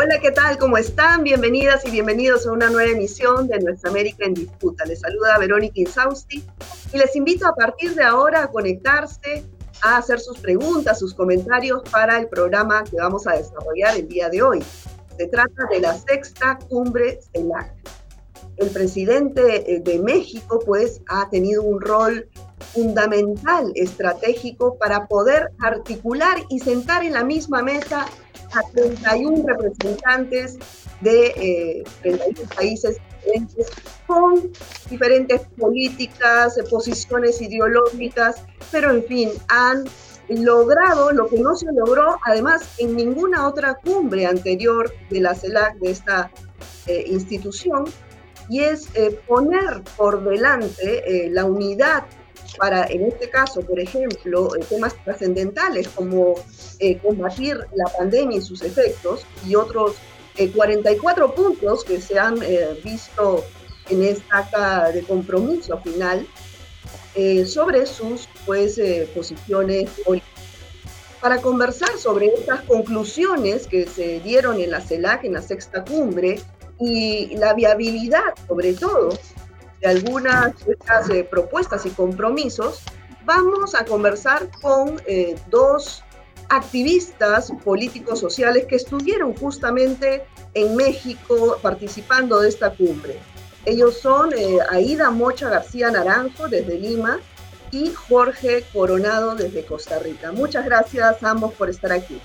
Hola, ¿qué tal? ¿Cómo están? Bienvenidas y bienvenidos a una nueva emisión de Nuestra América en Disputa. Les saluda Verónica Insausti y les invito a partir de ahora a conectarse, a hacer sus preguntas, sus comentarios para el programa que vamos a desarrollar el día de hoy. Se trata de la sexta cumbre CELAC. El presidente eh, de México, pues, ha tenido un rol fundamental, estratégico, para poder articular y sentar en la misma mesa a 31 representantes de 31 eh, países diferentes con diferentes políticas, eh, posiciones ideológicas, pero en fin, han logrado lo que no se logró además en ninguna otra cumbre anterior de la CELAC, de esta eh, institución, y es poner por delante la unidad para, en este caso, por ejemplo, eh, temas trascendentales como eh, combatir la pandemia y sus efectos y otros 44 eh, puntos que se han visto en esta acta de compromiso final sobre sus pues, posiciones políticas. Para conversar sobre estas conclusiones que se dieron en la CELAC, en la sexta cumbre, y la viabilidad, sobre todo, de algunas estas eh, propuestas y compromisos, vamos a conversar con eh, dos activistas políticos sociales que estuvieron justamente en México participando de esta cumbre. Ellos son eh, Aida Mocha García Naranjo desde Lima y Jorge Coronado desde Costa Rica. Muchas gracias a ambos por estar aquí.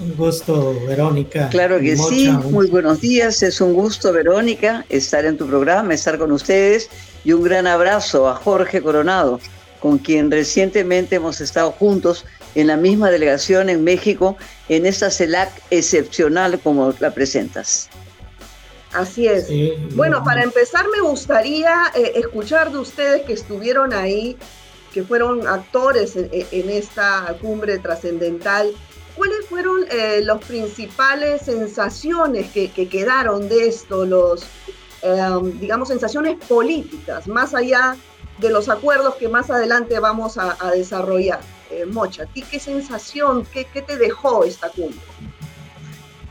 Un gusto, Verónica. Claro que sí, muy buenos días. Es un gusto, Verónica, estar en tu programa, estar con ustedes. Y un gran abrazo a Jorge Coronado, con quien recientemente hemos estado juntos en la misma delegación en México, en esta CELAC excepcional como la presentas. Así es. bueno, para empezar me gustaría eh, escuchar de ustedes que estuvieron ahí, que fueron actores en esta cumbre trascendental. ¿Cuáles fueron eh, las principales sensaciones que, quedaron de esto, los, em, digamos, sensaciones políticas, más allá de los acuerdos que más adelante vamos a, desarrollar? Eh, Mocha, ¿ti qué sensación, qué, te dejó esta cumbre?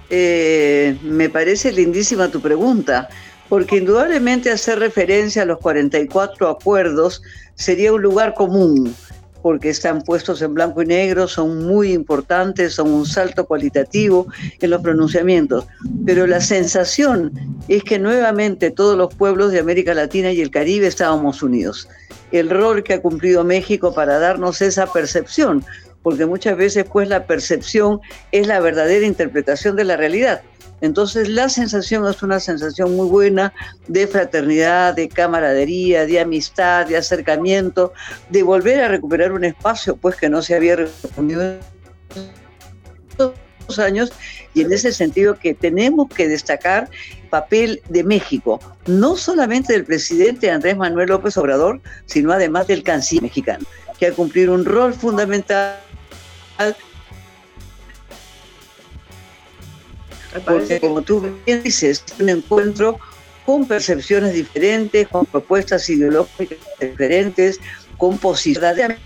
Eh, me parece lindísima tu pregunta, porque indudablemente hacer referencia a los 44 acuerdos sería un lugar común porque están puestos en blanco y negro, son muy importantes, son un salto cualitativo en los pronunciamientos. Pero la sensación es que nuevamente todos los pueblos de América Latina y el Caribe estábamos unidos. El rol que ha cumplido México para darnos esa percepción, porque muchas veces pues la percepción es la verdadera interpretación de la realidad. Entonces la sensación es una sensación muy buena de fraternidad, de camaradería, de amistad, de acercamiento, de volver a recuperar un espacio pues que no se había respondido en años. Y en ese sentido que tenemos que destacar el papel de México, no solamente del presidente Andrés Manuel López Obrador, sino además del canciller mexicano, que ha cumplido un rol fundamental Porque como tú bien dices, es un encuentro con percepciones diferentes, con propuestas ideológicas diferentes, con posibilidades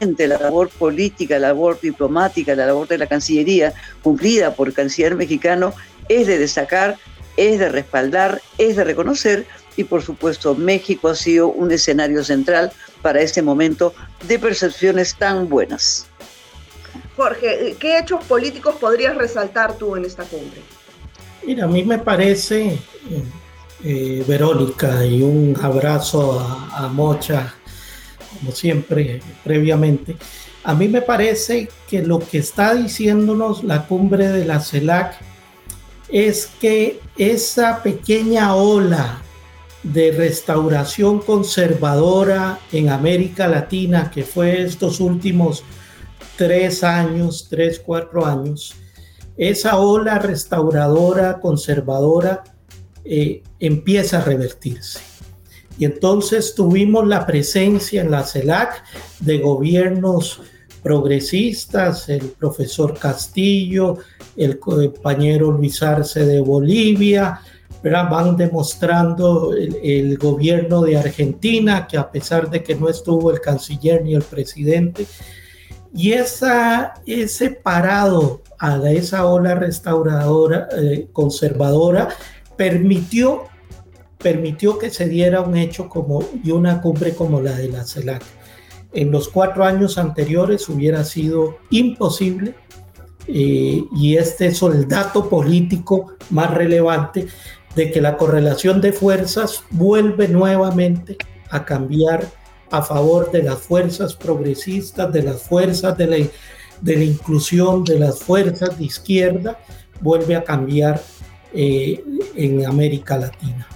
la labor política, la labor diplomática, la labor de la Cancillería, cumplida por el canciller mexicano, es de destacar, es de respaldar, es de reconocer y por supuesto México ha sido un escenario central para este momento de percepciones tan buenas. Jorge, ¿qué hechos políticos podrías resaltar tú en esta cumbre? Mira, a mí me parece, eh, Verónica, y un abrazo a, Mocha, como siempre, previamente. A mí me parece que lo que está diciéndonos la cumbre de la CELAC es que esa pequeña ola de restauración conservadora en América Latina que fue estos últimos tres años, tres, cuatro años, esa ola restauradora, conservadora, eh, empieza a revertirse. Y entonces tuvimos la presencia en la CELAC de gobiernos progresistas, el profesor Castillo, el compañero Luis Arce de Bolivia, van demostrando el, el, gobierno de Argentina, que a pesar de que no estuvo el canciller ni el presidente, Y esa, ese parado a esa ola restauradora, eh, conservadora, permitió, permitió que se diera un hecho como, y una cumbre como la de la CELAC. En los cuatro años anteriores hubiera sido imposible eh, y este es el dato político más relevante de que la correlación de fuerzas vuelve nuevamente a cambiar a favor de las fuerzas progresistas, de las fuerzas de la, de la inclusión, de las fuerzas de izquierda, vuelve a cambiar eh, en América Latina.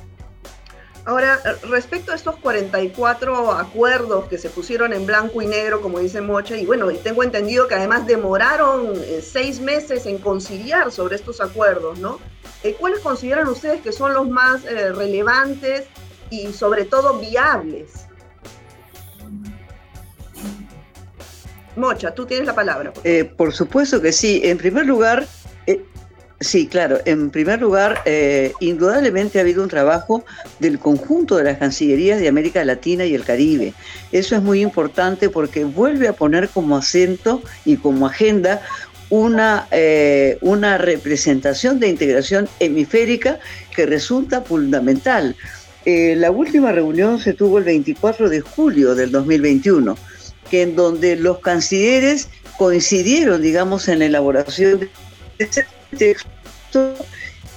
Ahora, respecto a estos 44 acuerdos que se pusieron en blanco y negro, como dice Mocha, y bueno, tengo entendido que además demoraron eh, seis meses en conciliar sobre estos acuerdos, ¿no? Eh, ¿Cuáles consideran ustedes que son los más relevantes y sobre todo viables? Mocha, tú tienes la palabra. Por, eh, por supuesto que sí. En primer lugar, eh, sí, claro, en primer lugar, eh, indudablemente ha habido un trabajo del conjunto de las Cancillerías de América Latina y el Caribe. Eso es muy importante porque vuelve a poner como acento y como agenda una, una representación de integración hemisférica que resulta fundamental. la última reunión se tuvo el 24 de julio del 2021 que en donde los cancilleres coincidieron, digamos, en la elaboración de ese texto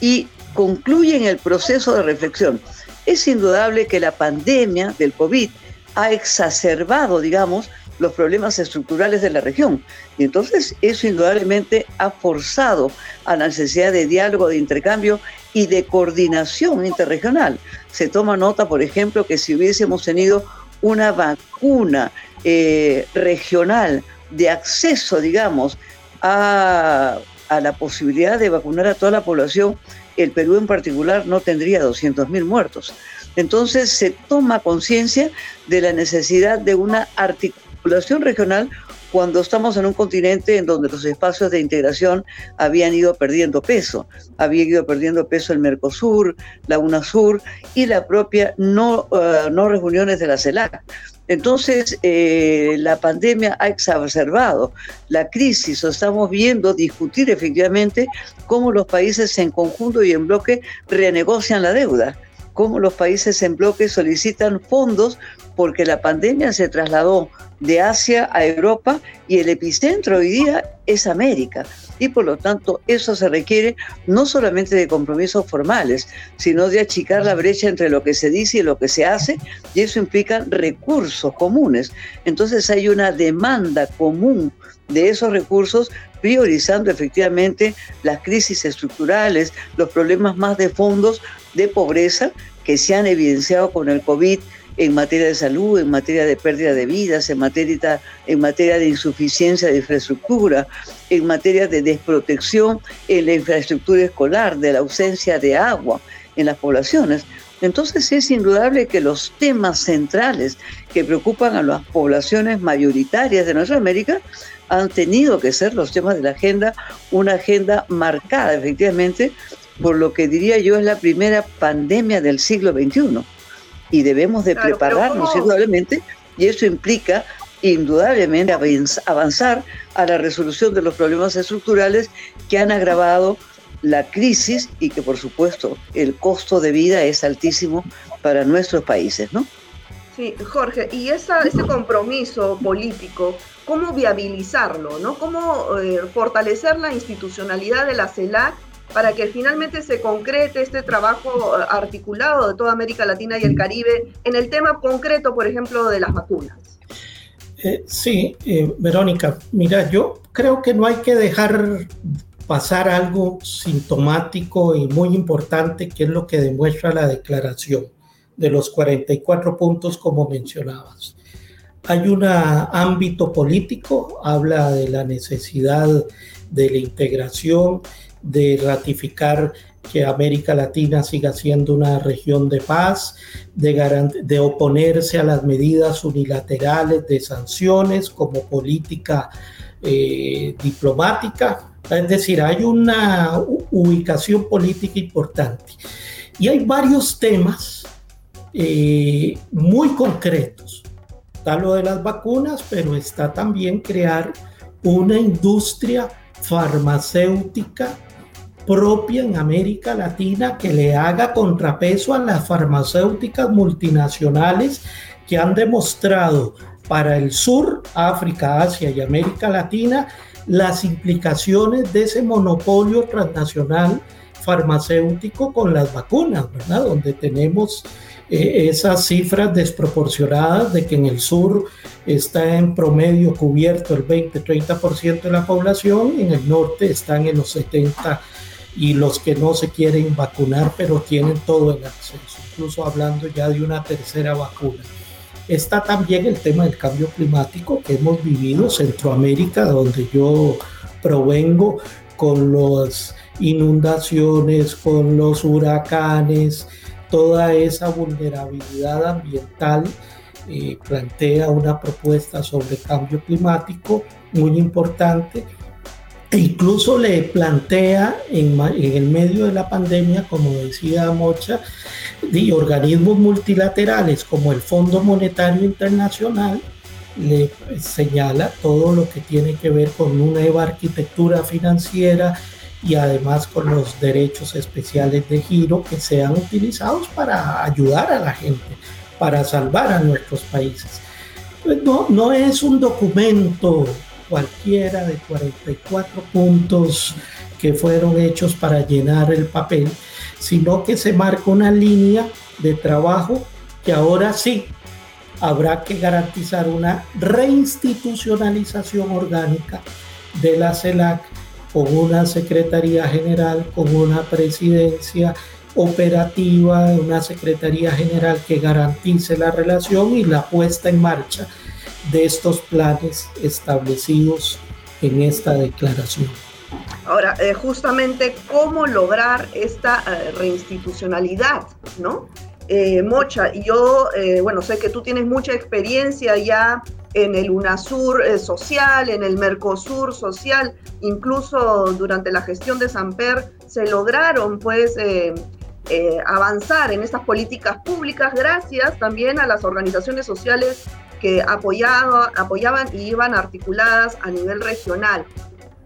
y concluyen el proceso de reflexión. Es indudable que la pandemia del COVID ha exacerbado, digamos, los problemas estructurales de la región. Y entonces eso indudablemente ha forzado a la necesidad de diálogo, de intercambio y de coordinación interregional. Se toma nota, por ejemplo, que si hubiésemos tenido una vacuna eh, regional de acceso, digamos, a, la posibilidad de vacunar a toda la población, el Perú en particular no tendría 200.000 muertos. Entonces se toma conciencia de la necesidad de una articulación regional cuando estamos en un continente en donde los espacios de integración habían ido perdiendo peso. Había ido perdiendo peso el Mercosur, la UNASUR y la propia no, uh, no reuniones de la CELAC. Entonces, eh, la pandemia ha exacerbado la crisis, estamos viendo discutir efectivamente cómo los países en conjunto y en bloque renegocian la deuda, cómo los países en bloque solicitan fondos porque la pandemia se trasladó de Asia a Europa y el epicentro hoy día es América. Y por lo tanto eso se requiere no solamente de compromisos formales, sino de achicar la brecha entre lo que se dice y lo que se hace, y eso implica recursos comunes. Entonces hay una demanda común de esos recursos priorizando efectivamente las crisis estructurales, los problemas más de fondos de pobreza que se han evidenciado con el COVID en materia de salud, en materia de pérdida de vidas, en materia, en materia de insuficiencia de infraestructura, en materia de desprotección en la infraestructura escolar, de la ausencia de agua en las poblaciones. Entonces es indudable que los temas centrales que preocupan a las poblaciones mayoritarias de nuestra América han tenido que ser los temas de la agenda, una agenda marcada efectivamente por lo que diría yo es la primera pandemia del siglo XXI y debemos de prepararnos indudablemente y eso implica indudablemente avanzar a la resolución de los problemas estructurales que han agravado la crisis y que por supuesto el costo de vida es altísimo para nuestros países, ¿no? Sí, Jorge, y esa, ese compromiso político, ¿cómo viabilizarlo? ¿no? ¿Cómo eh, fortalecer la institucionalidad de la CELAC para que finalmente se concrete este trabajo articulado de toda América Latina y el Caribe en el tema concreto, por ejemplo, de las vacunas. Eh, sí, eh, Verónica, mira, yo creo que no hay que dejar pasar algo sintomático y muy importante, que es lo que demuestra la declaración de los 44 puntos como mencionabas. Hay un ámbito político, habla de la necesidad de la integración de ratificar que América Latina siga siendo una región de paz, de, de oponerse a las medidas unilaterales de sanciones como política eh, diplomática. Es decir, hay una ubicación política importante. Y hay varios temas eh, muy concretos, está lo de las vacunas, pero está también crear una industria farmacéutica propia en América Latina que le haga contrapeso a las farmacéuticas multinacionales que han demostrado para el sur, África, Asia y América Latina las implicaciones de ese monopolio transnacional farmacéutico con las vacunas, ¿verdad? Donde tenemos eh, esas cifras desproporcionadas de que en el sur está en promedio cubierto el 20-30% de la población, en el norte están en los 70% y los que no se quieren vacunar pero tienen todo el acceso, incluso hablando ya de una tercera vacuna. Está también el tema del cambio climático que hemos vivido, Centroamérica, donde yo provengo, con las inundaciones, con los huracanes, toda esa vulnerabilidad ambiental. Eh, plantea una propuesta sobre cambio climático muy importante e incluso le plantea en, el medio de la pandemia, como decía Mocha, de organismos multilaterales como el Fondo Monetario Internacional, le señala todo lo que tiene que ver con una nueva arquitectura financiera y además con los derechos especiales de giro que sean utilizados para ayudar a la gente, para salvar a nuestros países. No, no es un documento cualquiera de 44 puntos que fueron hechos para llenar el papel, sino que se marca una línea de trabajo que ahora sí habrá que garantizar una reinstitucionalización orgánica de la CELAC con una Secretaría General, con una presidencia operativa, una Secretaría General que garantice la relación y la puesta en marcha de estos planes establecidos en esta declaración. Ahora, eh, justamente cómo lograr esta eh, reinstitucionalidad, ¿no? Eh, Mocha, yo, bueno, sé que tú tienes mucha experiencia ya en el UNASUR social, en el Mercosur social, incluso durante la gestión de Samper se lograron, pues, avanzar en estas políticas públicas gracias también a las organizaciones sociales que apoyado, apoyaban y iban articuladas a nivel regional.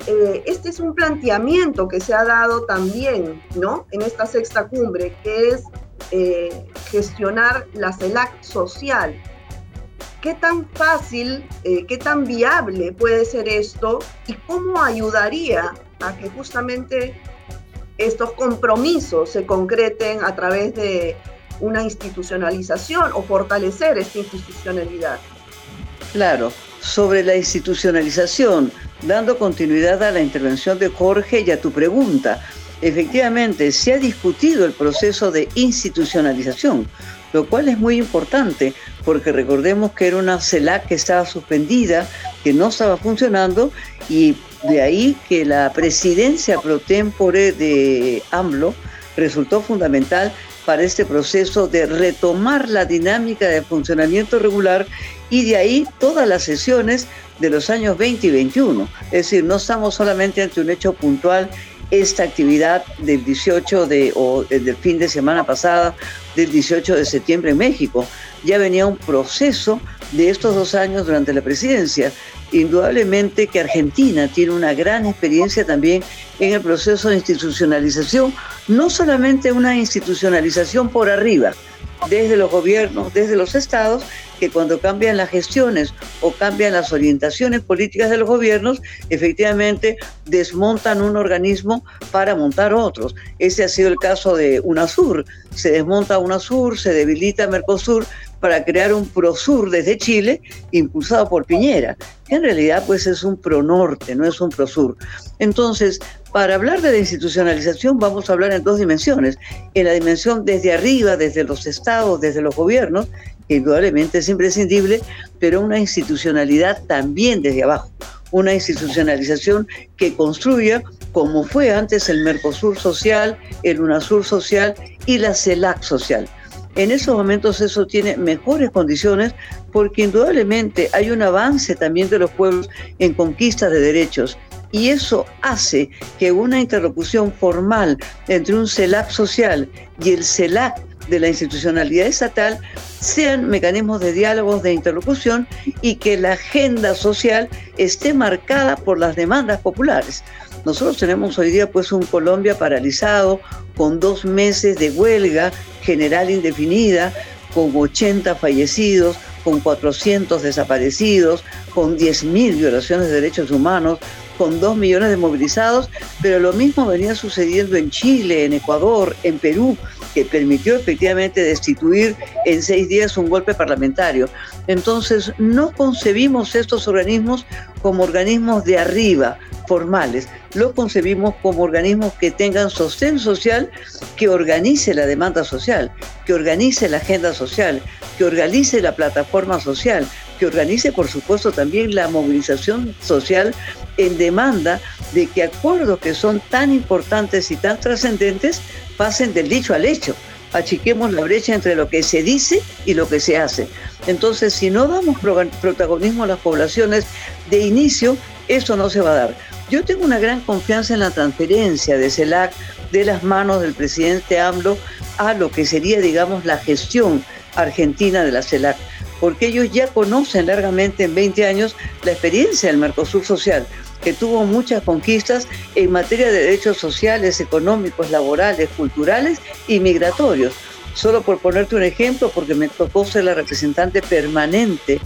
Eh, este es un planteamiento que se ha dado también ¿no? en esta sexta cumbre, que es eh, gestionar la CELAC social. ¿Qué tan fácil, eh, qué tan viable puede ser esto y cómo ayudaría a que justamente estos compromisos se concreten a través de una institucionalización o fortalecer esta institucionalidad. Claro, sobre la institucionalización, dando continuidad a la intervención de Jorge y a tu pregunta, efectivamente se ha discutido el proceso de institucionalización, lo cual es muy importante porque recordemos que era una CELAC que estaba suspendida, que no estaba funcionando y de ahí que la presidencia pro tempore de AMLO resultó fundamental para este proceso de retomar la dinámica de funcionamiento regular y de ahí todas las sesiones de los años 20 y 21. Es decir, no estamos solamente ante un hecho puntual, esta actividad del 18 de, o del fin de semana pasada, del 18 de septiembre en México. Ya venía un proceso de estos dos años durante la presidencia. Indudablemente que Argentina tiene una gran experiencia también en el proceso de institucionalización, no solamente una institucionalización por arriba, desde los gobiernos, desde los estados, que cuando cambian las gestiones o cambian las orientaciones políticas de los gobiernos, efectivamente desmontan un organismo para montar otros. Ese ha sido el caso de UNASUR. Se desmonta UNASUR, se debilita Mercosur para crear un PROSUR desde Chile, impulsado por Piñera, que en realidad pues es un PRONORTE, no es un PROSUR. Entonces, para hablar de la institucionalización vamos a hablar en dos dimensiones. En la dimensión desde arriba, desde los estados, desde los gobiernos, que indudablemente es imprescindible, pero una institucionalidad también desde abajo. Una institucionalización que construya como fue antes el Mercosur social, el UNASUR social y la CELAC social en esos momentos eso tiene mejores condiciones porque indudablemente hay un avance también de los pueblos en conquista de derechos y eso hace que una interlocución formal entre un CELAC social y el CELAC de la institucionalidad estatal sean mecanismos de diálogos, de interlocución y que la agenda social esté marcada por las demandas populares. Nosotros tenemos hoy día pues un Colombia paralizado con dos meses de huelga general indefinida, con 80 fallecidos, con 400 desaparecidos, con 10.000 violaciones de derechos humanos, con 2 millones de movilizados, pero lo mismo venía sucediendo en Chile, en Ecuador, en Perú, que permitió efectivamente destituir en seis días un golpe parlamentario. Entonces, no concebimos estos organismos como organismos de arriba, formales, lo concebimos como organismos que tengan sostén social, que organice la demanda social, que organice la agenda social, que organice la plataforma social, que organice, por supuesto, también la movilización social en demanda de que acuerdos que son tan importantes y tan trascendentes pasen del dicho al hecho. Achiquemos la brecha entre lo que se dice y lo que se hace. Entonces, si no damos protagonismo a las poblaciones de inicio, eso no se va a dar. Yo tengo una gran confianza en la transferencia de CELAC de las manos del presidente AMLO a lo que sería, digamos, la gestión argentina de la CELAC, porque ellos ya conocen largamente en 20 años la experiencia del Mercosur Social, que tuvo muchas conquistas en materia de derechos sociales, económicos, laborales, culturales y migratorios. Solo por ponerte un ejemplo, porque me tocó ser la representante permanente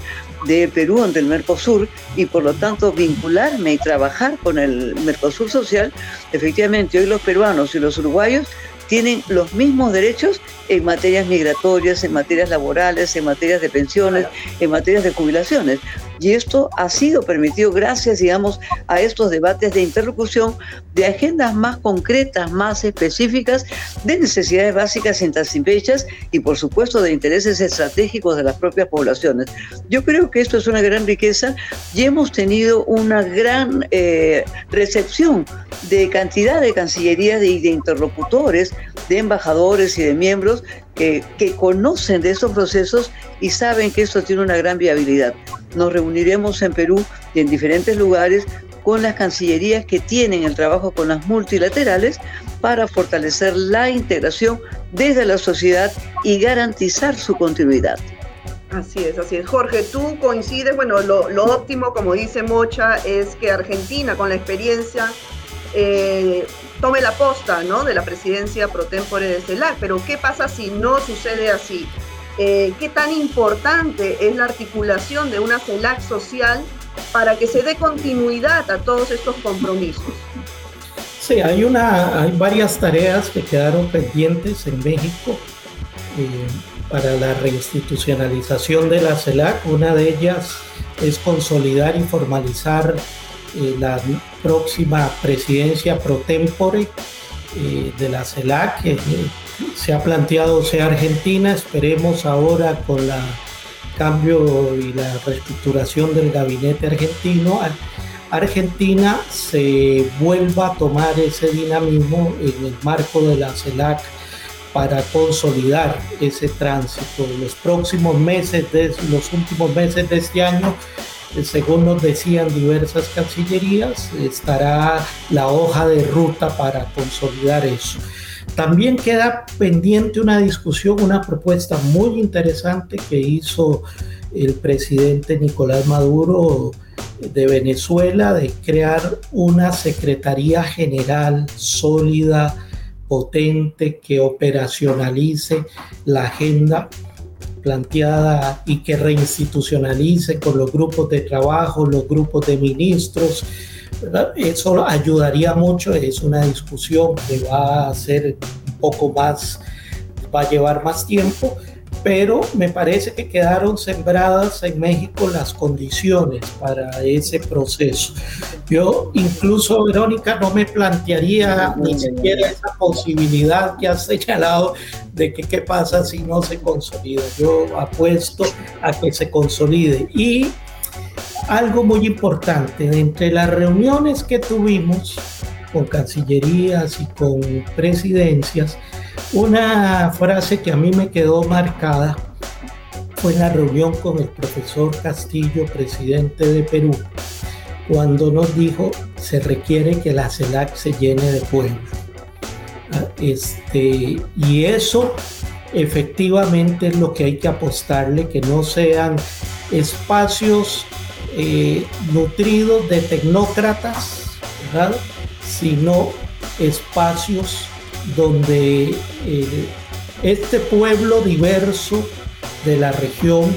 de Perú ante el Mercosur y por lo tanto vincularme y trabajar con el Mercosur social, efectivamente hoy los peruanos y los uruguayos tienen los mismos derechos en materias migratorias, en materias laborales, en materias de pensiones, en materias de jubilaciones. Y esto ha sido permitido gracias, digamos, a estos debates de interlocución de agendas más concretas, más específicas, de necesidades básicas insatisfechas y, por supuesto, de intereses estratégicos de las propias poblaciones. Yo creo que esto es una gran riqueza y hemos tenido una gran eh, recepción de cantidad de cancillerías y de interlocutores, de embajadores y de miembros que, que conocen de esos procesos y saben que esto tiene una gran viabilidad. Nos reuniremos en Perú y en diferentes lugares con las cancillerías que tienen el trabajo con las multilaterales para fortalecer la integración desde la sociedad y garantizar su continuidad. Así es, así es. Jorge, tú coincides, bueno, lo, lo óptimo, como dice Mocha, es que Argentina, con la experiencia eh, tome la posta ¿no? de la presidencia pro tempore de CELAC. Pero ¿qué pasa si no sucede así? Eh, ¿Qué tan importante es la articulación de una CELAC social para que se dé continuidad a todos estos compromisos? Sí, hay, una, hay varias tareas que quedaron pendientes en México eh, para la reinstitucionalización de la CELAC. Una de ellas es consolidar y formalizar eh, la próxima presidencia pro tempore eh, de la CELAC, eh, se ha planteado sea Argentina, esperemos ahora con la cambio y la reestructuración del gabinete argentino, Argentina se vuelva a tomar ese dinamismo en el marco de la CELAC para consolidar ese tránsito. Los próximos meses, de, los últimos meses de este año, según nos decían diversas cancillerías, estará la hoja de ruta para consolidar eso. También queda pendiente una discusión, una propuesta muy interesante que hizo el presidente Nicolás Maduro de Venezuela de crear una Secretaría General sólida, potente, que operacionalice la agenda planteada y que reinstitucionalice con los grupos de trabajo, los grupos de ministros. Eso ayudaría mucho, es una discusión que va a ser un poco más, va a llevar más tiempo, pero me parece que quedaron sembradas en México las condiciones para ese proceso. Yo incluso, Verónica, no me plantearía ni siquiera esa posibilidad que has señalado de que qué pasa si no se consolida. Yo apuesto a que se consolide. Y algo muy importante, entre las reuniones que tuvimos con cancillerías y con presidencias, una frase que a mí me quedó marcada fue la reunión con el profesor Castillo, presidente de Perú, cuando nos dijo se requiere que la CELAC se llene de pueblo. Ah, este, y eso efectivamente es lo que hay que apostarle, que no sean espacios eh, nutridos de tecnócratas, sino espacios donde eh, este pueblo diverso de la región,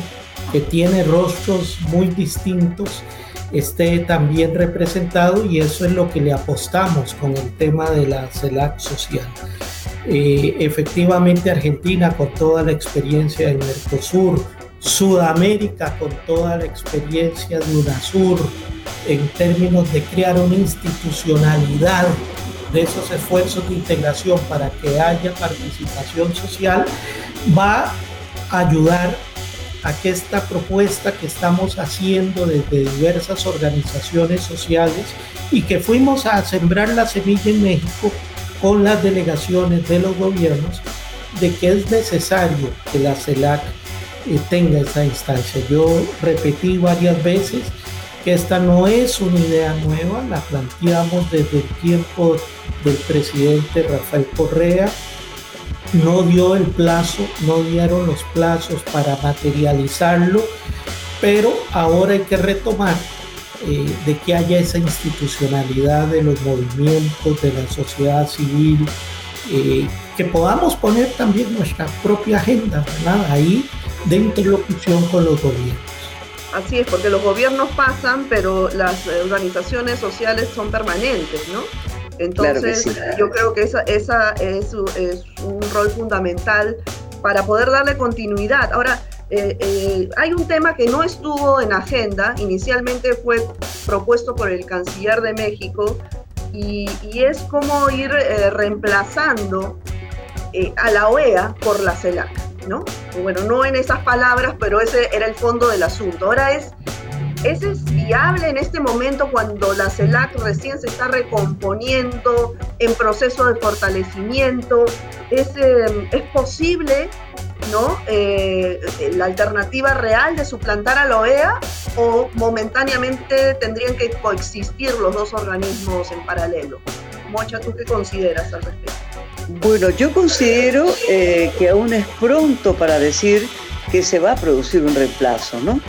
que tiene rostros muy distintos, esté también representado y eso es lo que le apostamos con el tema de la CELAC social. Eh, efectivamente Argentina con toda la experiencia del Mercosur, Sudamérica con toda la experiencia de UNASUR en términos de crear una institucionalidad de esos esfuerzos de integración para que haya participación social, va a ayudar a que esta propuesta que estamos haciendo desde diversas organizaciones sociales y que fuimos a sembrar la semilla en México con las delegaciones de los gobiernos, de que es necesario que la CELAC eh, tenga esa instancia. Yo repetí varias veces esta no es una idea nueva, la planteamos desde el tiempo del presidente Rafael Correa, no dio el plazo, no dieron los plazos para materializarlo, pero ahora hay que retomar eh, de que haya esa institucionalidad de los movimientos, de la sociedad civil, eh, que podamos poner también nuestra propia agenda ahí de interlocución con los gobiernos. Así es, porque los gobiernos pasan, pero las organizaciones sociales son permanentes, ¿no? Entonces, yo creo que esa, esa es, es, un rol fundamental para poder darle continuidad. Ahora, eh, eh, hay un tema que no estuvo en agenda, inicialmente fue propuesto por el canciller de México, y, es cómo ir eh, reemplazando a la OEA por la CELAC, ¿no? Bueno, no en esas palabras, pero ese era el fondo del asunto. Ahora es ¿Ese es viable en este momento cuando la CELAC recién se está recomponiendo en proceso de fortalecimiento? ¿Es, em, es posible ¿no? Eh, la alternativa real de suplantar a la OEA o momentáneamente tendrían que coexistir los dos organismos en paralelo? Mocha, ¿tú qué consideras al respecto? Bueno, yo considero eh, que aún es pronto para decir que se va a producir un reemplazo, ¿no?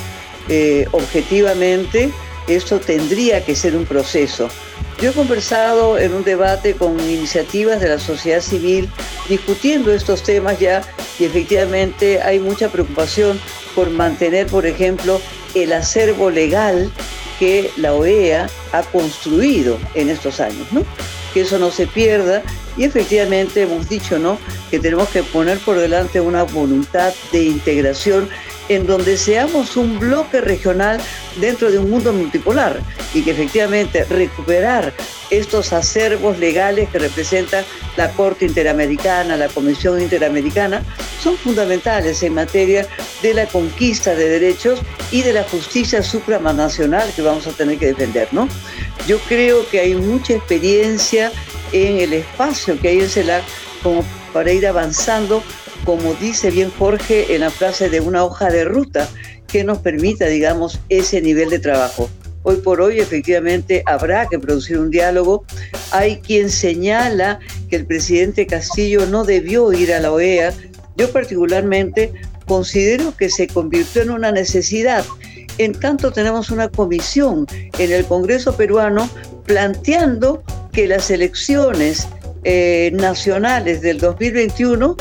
Eh, objetivamente esto tendría que ser un proceso. Yo he conversado en un debate con iniciativas de la sociedad civil discutiendo estos temas ya y efectivamente hay mucha preocupación por mantener, por ejemplo, el acervo legal que la OEA ha construido en estos años, ¿no? Que eso no se pierda y efectivamente hemos dicho, ¿no? Que tenemos que poner por delante una voluntad de integración en donde seamos un bloque regional dentro de un mundo multipolar y que efectivamente recuperar estos acervos legales que representan la Corte Interamericana, la Comisión Interamericana, son fundamentales en materia de la conquista de derechos y de la justicia supranacional que vamos a tener que defender, ¿no? Yo creo que hay mucha experiencia en el espacio que hay en CELAC como para ir avanzando como dice bien Jorge en la frase de una hoja de ruta que nos permita, digamos, ese nivel de trabajo. Hoy por hoy efectivamente habrá que producir un diálogo. Hay quien señala que el presidente Castillo no debió ir a la OEA. Yo particularmente considero que se convirtió en una necesidad. En tanto tenemos una comisión en el Congreso peruano planteando que las elecciones eh, nacionales del 2021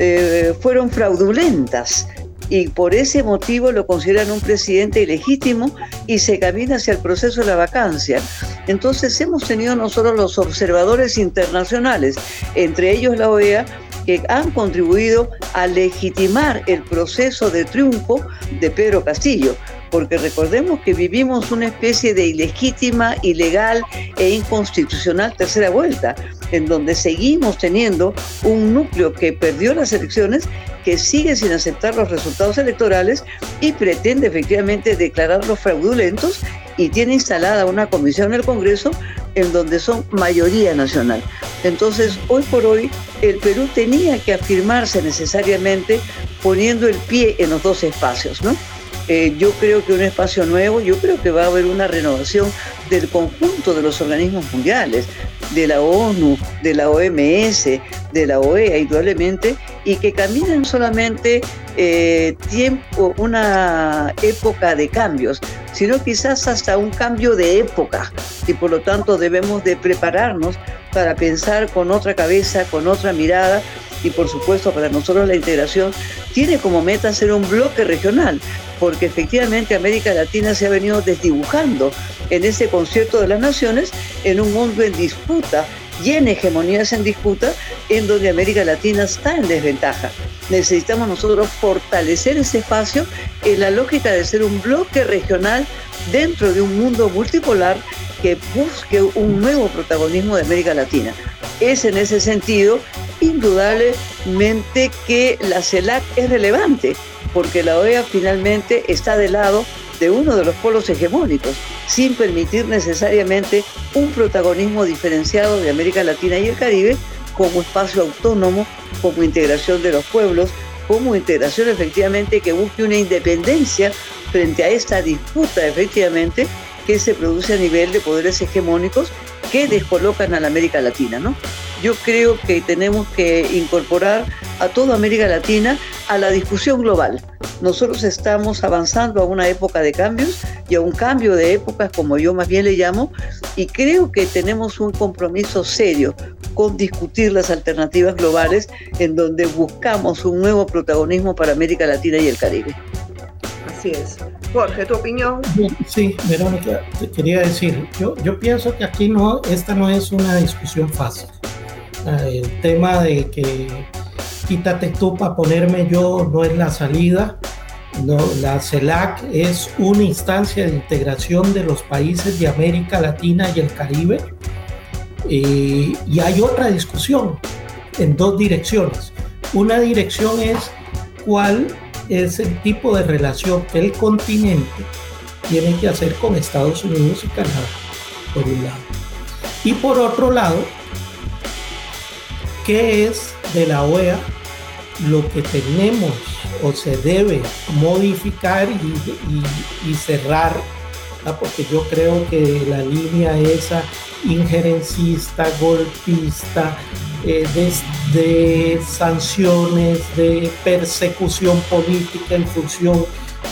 eh, fueron fraudulentas y por ese motivo lo consideran un presidente ilegítimo y se camina hacia el proceso de la vacancia. Entonces hemos tenido nosotros los observadores internacionales, entre ellos la OEA, que han contribuido a legitimar el proceso de triunfo de Pedro Castillo porque recordemos que vivimos una especie de ilegítima, ilegal e inconstitucional tercera vuelta, en donde seguimos teniendo un núcleo que perdió las elecciones, que sigue sin aceptar los resultados electorales y pretende efectivamente declararlos fraudulentos y tiene instalada una comisión en el Congreso en donde son mayoría nacional. Entonces, hoy por hoy, el Perú tenía que afirmarse necesariamente poniendo el pie en los dos espacios, ¿no? Eh, yo creo que un espacio nuevo, yo creo que va a haber una renovación del conjunto de los organismos mundiales, de la ONU, de la OMS, de la OEA, indudablemente, y que caminan solamente eh, tiempo, una época de cambios, sino quizás hasta un cambio de época, y por lo tanto debemos de prepararnos para pensar con otra cabeza, con otra mirada, y por supuesto para nosotros la integración tiene como meta ser un bloque regional, porque efectivamente América Latina se ha venido desdibujando en ese concierto de las naciones en un mundo en disputa y en hegemonías en disputa en donde América Latina está en desventaja. Necesitamos nosotros fortalecer ese espacio en la lógica de ser un bloque regional dentro de un mundo multipolar que busque un nuevo protagonismo de América Latina. Es en ese sentido indudablemente que la CELAC es relevante, porque la OEA finalmente está del lado de uno de los polos hegemónicos, sin permitir necesariamente un protagonismo diferenciado de América Latina y el Caribe como espacio autónomo, como integración de los pueblos, como integración efectivamente que busque una independencia frente a esta disputa efectivamente que se produce a nivel de poderes hegemónicos que descolocan a la América Latina, ¿no? Yo creo que tenemos que incorporar a toda América Latina a la discusión global. Nosotros estamos avanzando a una época de cambios y a un cambio de épocas, como yo más bien le llamo, y creo que tenemos un compromiso serio con discutir las alternativas globales en donde buscamos un nuevo protagonismo para América Latina y el Caribe. Así es. Jorge, ¿tu opinión? Sí, Verónica, te quería decir, yo, yo pienso que aquí no, esta no es una discusión fácil. Ah, el tema de que quítate tú para ponerme yo no es la salida. La CELAC es una instancia de integración de los países de América Latina y el Caribe. Y hay otra discusión en dos direcciones. Una dirección es cuál es el tipo de relación que el continente tiene que hacer con Estados Unidos y Canadá, por un lado. Y por otro lado, ¿qué es de la OEA lo que tenemos o se debe modificar y, cerrar? Porque yo creo que la línea esa injerencista, golpista, eh, de, sanciones, de persecución política en función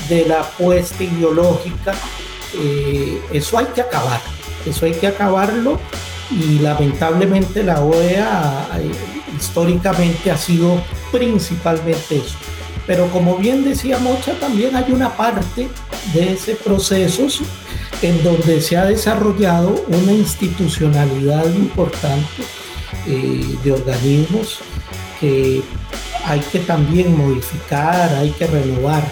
de la apuesta ideológica. Eh, eso hay que acabar, eso hay que acabarlo y lamentablemente la OEA eh, históricamente ha sido principalmente eso. Pero como bien decía Mocha, también hay una parte de ese proceso en donde se ha desarrollado una institucionalidad importante eh, de organismos que hay que también modificar, hay que renovar.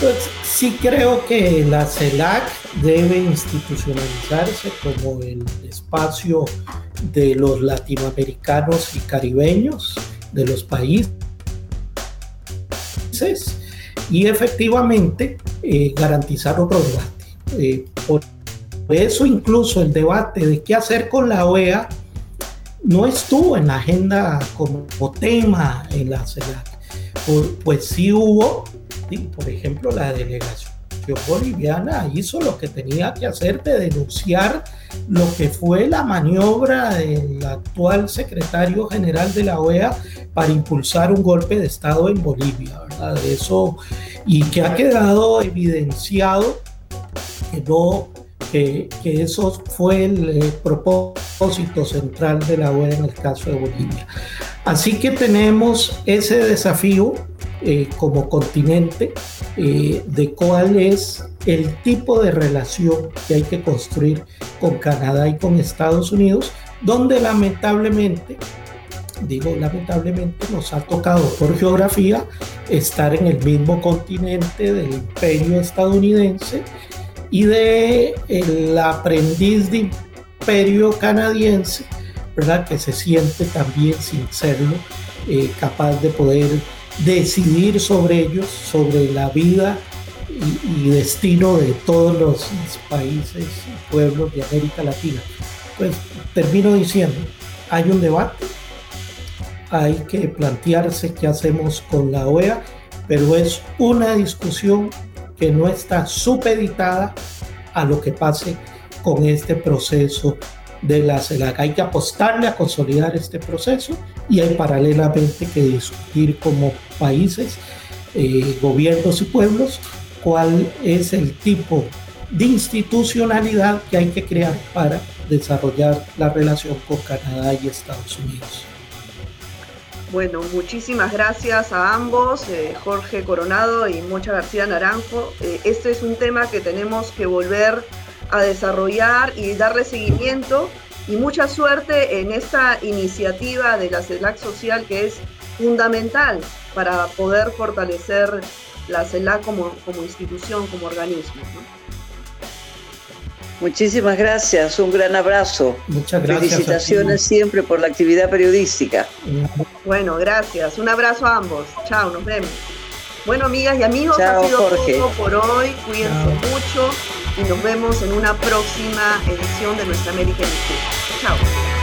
Pues sí creo que la CELAC debe institucionalizarse como el espacio de los latinoamericanos y caribeños, de los países, y efectivamente eh, garantizar otro debate. Eh, por eso incluso el debate de qué hacer con la OEA no estuvo en la agenda como, tema en la CELAC. Pues sí hubo, por ejemplo, la delegación boliviana hizo lo que tenía que hacer de denunciar lo que fue la maniobra del actual secretario general de la OEA para impulsar un golpe de Estado en Bolivia, ¿verdad? Eso, y que ha quedado evidenciado que no que, eso fue el eh, propósito central de la OEA en el caso de Bolivia. Así que tenemos ese desafío eh, como continente eh, de cuál es el tipo de relación que hay que construir con Canadá y con Estados Unidos, donde lamentablemente, digo lamentablemente, nos ha tocado por geografía estar en el mismo continente del imperio estadounidense y de el aprendiz de imperio canadiense, ¿verdad? Que se siente también sin serlo, eh, capaz de poder decidir sobre ellos, sobre la vida y, destino de todos los países y pueblos de América Latina. Pues termino diciendo, hay un debate, hay que plantearse qué hacemos con la OEA, pero es una discusión no está supeditada a lo que pase con este proceso de la CELAC. Hay que apostarle a consolidar este proceso y hay paralelamente que discutir como países, eh, gobiernos y pueblos cuál es el tipo de institucionalidad que hay que crear para desarrollar la relación con Canadá y Estados Unidos. Bueno, muchísimas gracias a ambos, eh, Jorge Coronado y Mocha García Naranjo. Eh, este es un tema que tenemos que volver a desarrollar y darle seguimiento y mucha suerte en esta iniciativa de la CELAC Social que es fundamental para poder fortalecer la CELAC como, como institución, como organismo. Muchísimas gracias, un gran abrazo. Muchas gracias. Felicitaciones siempre por la actividad periodística. Bueno, gracias. Un abrazo a ambos. Chao, nos vemos. Bueno, amigas y amigos, ha sido todo por hoy. Cuídense mucho y nos vemos en una próxima edición de Nuestra América en Chao.